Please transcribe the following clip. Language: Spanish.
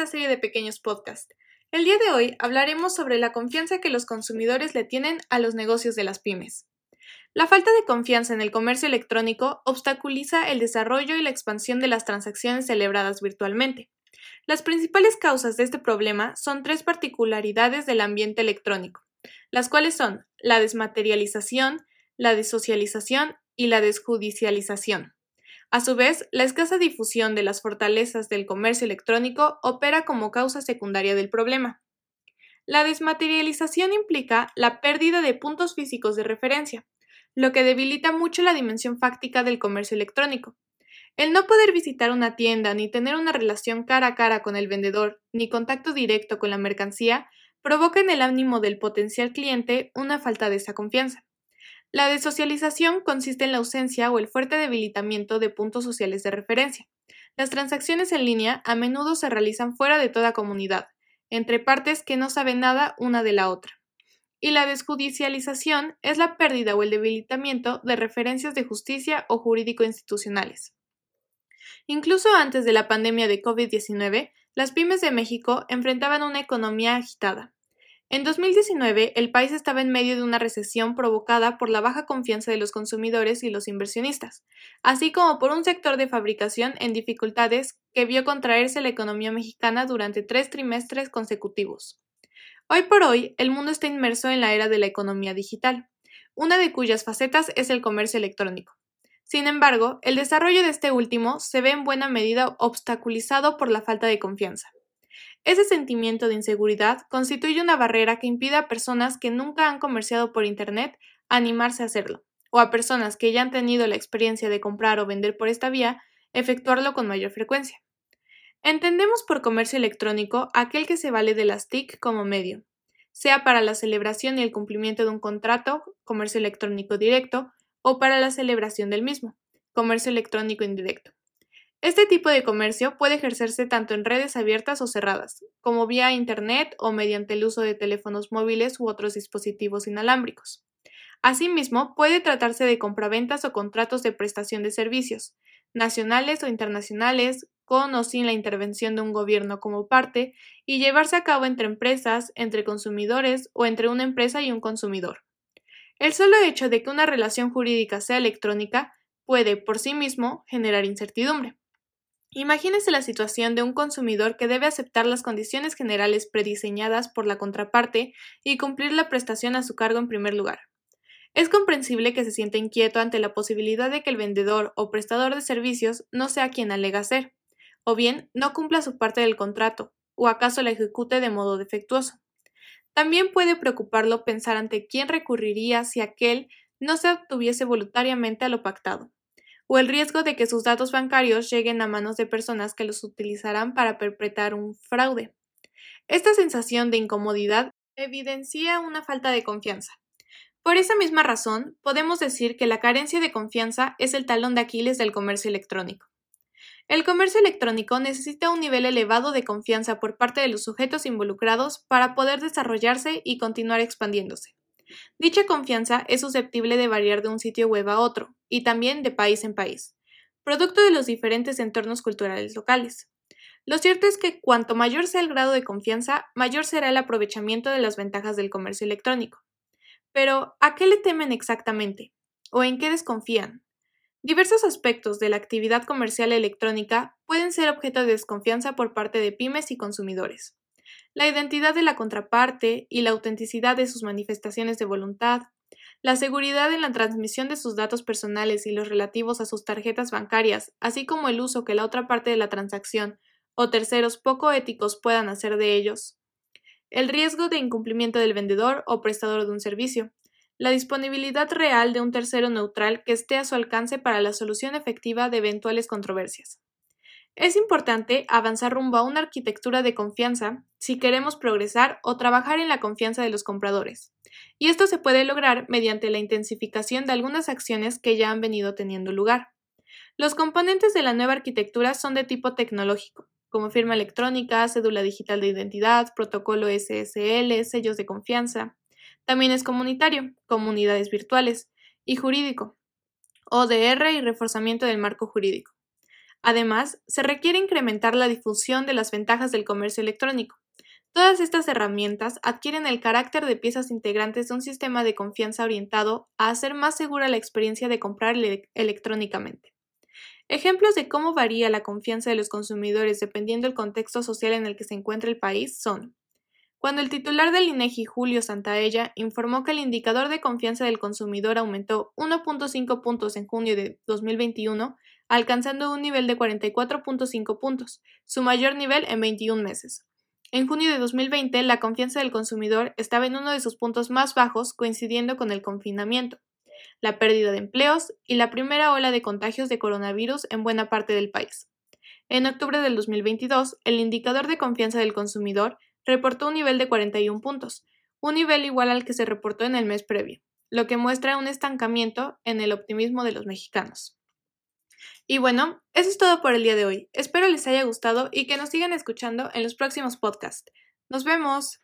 esta serie de pequeños podcasts. El día de hoy hablaremos sobre la confianza que los consumidores le tienen a los negocios de las pymes. La falta de confianza en el comercio electrónico obstaculiza el desarrollo y la expansión de las transacciones celebradas virtualmente. Las principales causas de este problema son tres particularidades del ambiente electrónico, las cuales son la desmaterialización, la desocialización y la desjudicialización. A su vez, la escasa difusión de las fortalezas del comercio electrónico opera como causa secundaria del problema. La desmaterialización implica la pérdida de puntos físicos de referencia, lo que debilita mucho la dimensión fáctica del comercio electrónico. El no poder visitar una tienda ni tener una relación cara a cara con el vendedor ni contacto directo con la mercancía provoca en el ánimo del potencial cliente una falta de esa confianza. La desocialización consiste en la ausencia o el fuerte debilitamiento de puntos sociales de referencia. Las transacciones en línea a menudo se realizan fuera de toda comunidad, entre partes que no saben nada una de la otra. Y la desjudicialización es la pérdida o el debilitamiento de referencias de justicia o jurídico institucionales. Incluso antes de la pandemia de COVID-19, las pymes de México enfrentaban una economía agitada. En 2019, el país estaba en medio de una recesión provocada por la baja confianza de los consumidores y los inversionistas, así como por un sector de fabricación en dificultades que vio contraerse la economía mexicana durante tres trimestres consecutivos. Hoy por hoy, el mundo está inmerso en la era de la economía digital, una de cuyas facetas es el comercio electrónico. Sin embargo, el desarrollo de este último se ve en buena medida obstaculizado por la falta de confianza. Ese sentimiento de inseguridad constituye una barrera que impide a personas que nunca han comerciado por Internet animarse a hacerlo, o a personas que ya han tenido la experiencia de comprar o vender por esta vía, efectuarlo con mayor frecuencia. Entendemos por comercio electrónico aquel que se vale de las TIC como medio, sea para la celebración y el cumplimiento de un contrato, comercio electrónico directo, o para la celebración del mismo, comercio electrónico indirecto. Este tipo de comercio puede ejercerse tanto en redes abiertas o cerradas, como vía Internet o mediante el uso de teléfonos móviles u otros dispositivos inalámbricos. Asimismo, puede tratarse de compraventas o contratos de prestación de servicios, nacionales o internacionales, con o sin la intervención de un gobierno como parte, y llevarse a cabo entre empresas, entre consumidores o entre una empresa y un consumidor. El solo hecho de que una relación jurídica sea electrónica puede, por sí mismo, generar incertidumbre. Imagínese la situación de un consumidor que debe aceptar las condiciones generales prediseñadas por la contraparte y cumplir la prestación a su cargo en primer lugar. Es comprensible que se sienta inquieto ante la posibilidad de que el vendedor o prestador de servicios no sea quien alega ser, o bien no cumpla su parte del contrato, o acaso la ejecute de modo defectuoso. También puede preocuparlo pensar ante quién recurriría si aquel no se obtuviese voluntariamente a lo pactado o el riesgo de que sus datos bancarios lleguen a manos de personas que los utilizarán para perpetrar un fraude. Esta sensación de incomodidad evidencia una falta de confianza. Por esa misma razón, podemos decir que la carencia de confianza es el talón de Aquiles del comercio electrónico. El comercio electrónico necesita un nivel elevado de confianza por parte de los sujetos involucrados para poder desarrollarse y continuar expandiéndose. Dicha confianza es susceptible de variar de un sitio web a otro, y también de país en país, producto de los diferentes entornos culturales locales. Lo cierto es que cuanto mayor sea el grado de confianza, mayor será el aprovechamiento de las ventajas del comercio electrónico. Pero, ¿a qué le temen exactamente? ¿O en qué desconfían? Diversos aspectos de la actividad comercial electrónica pueden ser objeto de desconfianza por parte de pymes y consumidores la identidad de la contraparte y la autenticidad de sus manifestaciones de voluntad, la seguridad en la transmisión de sus datos personales y los relativos a sus tarjetas bancarias, así como el uso que la otra parte de la transacción o terceros poco éticos puedan hacer de ellos, el riesgo de incumplimiento del vendedor o prestador de un servicio, la disponibilidad real de un tercero neutral que esté a su alcance para la solución efectiva de eventuales controversias. Es importante avanzar rumbo a una arquitectura de confianza si queremos progresar o trabajar en la confianza de los compradores. Y esto se puede lograr mediante la intensificación de algunas acciones que ya han venido teniendo lugar. Los componentes de la nueva arquitectura son de tipo tecnológico, como firma electrónica, cédula digital de identidad, protocolo SSL, sellos de confianza. También es comunitario, comunidades virtuales, y jurídico, ODR y reforzamiento del marco jurídico. Además, se requiere incrementar la difusión de las ventajas del comercio electrónico. Todas estas herramientas adquieren el carácter de piezas integrantes de un sistema de confianza orientado a hacer más segura la experiencia de comprar electrónicamente. Ejemplos de cómo varía la confianza de los consumidores dependiendo del contexto social en el que se encuentra el país son cuando el titular del INEGI, Julio Santaella, informó que el indicador de confianza del consumidor aumentó 1.5 puntos en junio de 2021, alcanzando un nivel de 44.5 puntos, su mayor nivel en 21 meses. En junio de 2020, la confianza del consumidor estaba en uno de sus puntos más bajos, coincidiendo con el confinamiento, la pérdida de empleos y la primera ola de contagios de coronavirus en buena parte del país. En octubre del 2022, el indicador de confianza del consumidor reportó un nivel de 41 puntos, un nivel igual al que se reportó en el mes previo, lo que muestra un estancamiento en el optimismo de los mexicanos. Y bueno, eso es todo por el día de hoy. Espero les haya gustado y que nos sigan escuchando en los próximos podcasts. Nos vemos.